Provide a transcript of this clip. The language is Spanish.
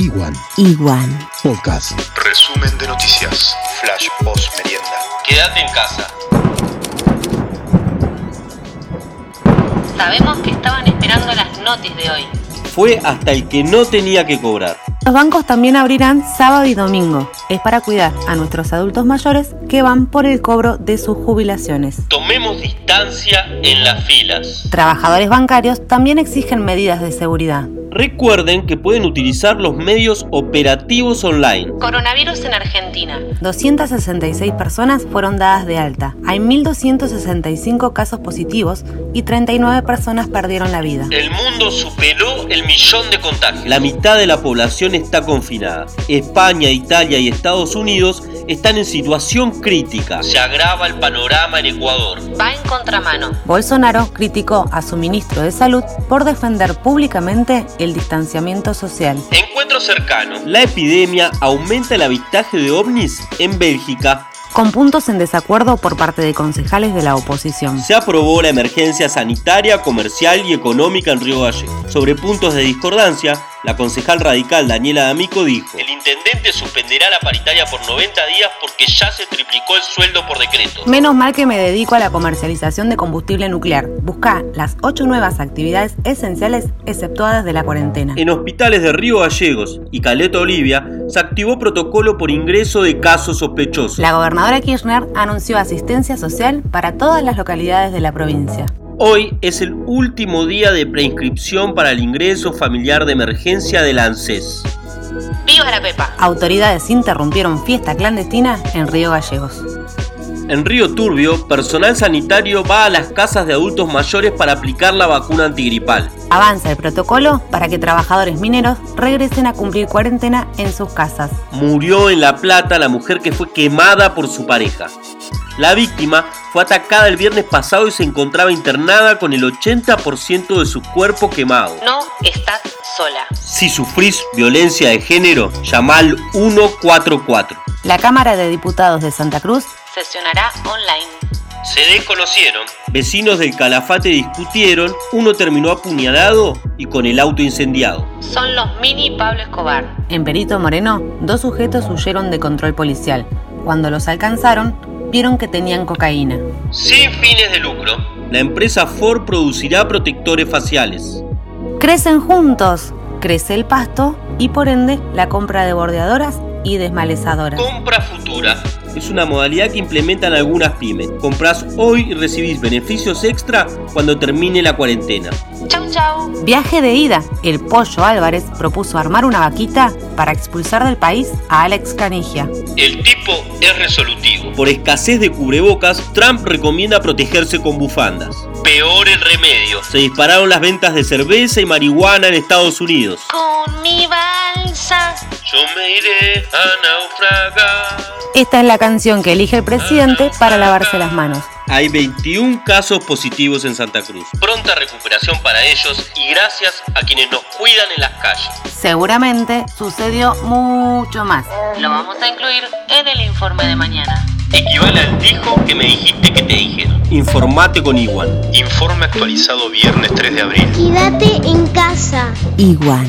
Iguan Iguan. Podcast. Resumen de noticias. Flash post merienda. Quédate en casa. Sabemos que estaban esperando las notis de hoy. Fue hasta el que no tenía que cobrar. Los bancos también abrirán sábado y domingo. Es para cuidar a nuestros adultos mayores que van por el cobro de sus jubilaciones. Tomemos distancia en las filas. Trabajadores bancarios también exigen medidas de seguridad. Recuerden que pueden utilizar los medios operativos online. Coronavirus en Argentina. 266 personas fueron dadas de alta. Hay 1.265 casos positivos y 39 personas perdieron la vida. El mundo superó el millón de contagios. La mitad de la población está confinada. España, Italia y Estados Unidos están en situación crítica. Se agrava el panorama en Ecuador. Va en contramano. Bolsonaro criticó a su ministro de Salud por defender públicamente el distanciamiento social. Encuentro cercano. La epidemia aumenta el avistaje de ovnis en Bélgica. Con puntos en desacuerdo por parte de concejales de la oposición. Se aprobó la emergencia sanitaria, comercial y económica en Río Gallegos. Sobre puntos de discordancia, la concejal radical Daniela D'Amico dijo: El intendente suspenderá la paritaria por 90 días porque ya se triplicó el sueldo por decreto. Menos mal que me dedico a la comercialización de combustible nuclear. Busca las ocho nuevas actividades esenciales exceptuadas de la cuarentena. En hospitales de Río Gallegos y Caleta Olivia se activó protocolo por ingreso de casos sospechosos. La gobernadora Kirchner anunció asistencia social para todas las localidades de la provincia. Hoy es el último día de preinscripción para el ingreso familiar de emergencia del ANSES. ¡Viva la Pepa! Autoridades interrumpieron fiesta clandestina en Río Gallegos. En Río Turbio, personal sanitario va a las casas de adultos mayores para aplicar la vacuna antigripal. Avanza el protocolo para que trabajadores mineros regresen a cumplir cuarentena en sus casas. Murió en La Plata la mujer que fue quemada por su pareja. La víctima fue atacada el viernes pasado y se encontraba internada con el 80% de su cuerpo quemado. No estás sola. Si sufrís violencia de género, llama al 144. La Cámara de Diputados de Santa Cruz Sesionará online. Se desconocieron. Vecinos del Calafate discutieron, uno terminó apuñalado y con el auto incendiado. Son los mini Pablo Escobar. En Perito Moreno, dos sujetos huyeron de control policial. Cuando los alcanzaron, vieron que tenían cocaína. Sin fines de lucro, la empresa Ford producirá protectores faciales. Crecen juntos, crece el pasto y por ende la compra de bordeadoras y desmalezadoras. Compra futura. Es una modalidad que implementan algunas pymes. Compras hoy y recibís beneficios extra cuando termine la cuarentena. Chau, chau. Viaje de ida. El Pollo Álvarez propuso armar una vaquita para expulsar del país a Alex Canigia. El tipo es resolutivo. Por escasez de cubrebocas, Trump recomienda protegerse con bufandas. Peor el remedio. Se dispararon las ventas de cerveza y marihuana en Estados Unidos. Con mi balsa. Yo me iré a naufragar. Esta es la canción que elige el presidente para lavarse las manos. Hay 21 casos positivos en Santa Cruz. Pronta recuperación para ellos y gracias a quienes nos cuidan en las calles. Seguramente sucedió mucho más. Lo vamos a incluir en el informe de mañana. Equivale al dijo que me dijiste que te dijeron. Informate con Iguan. Informe actualizado viernes 3 de abril. Quédate en casa. Igual.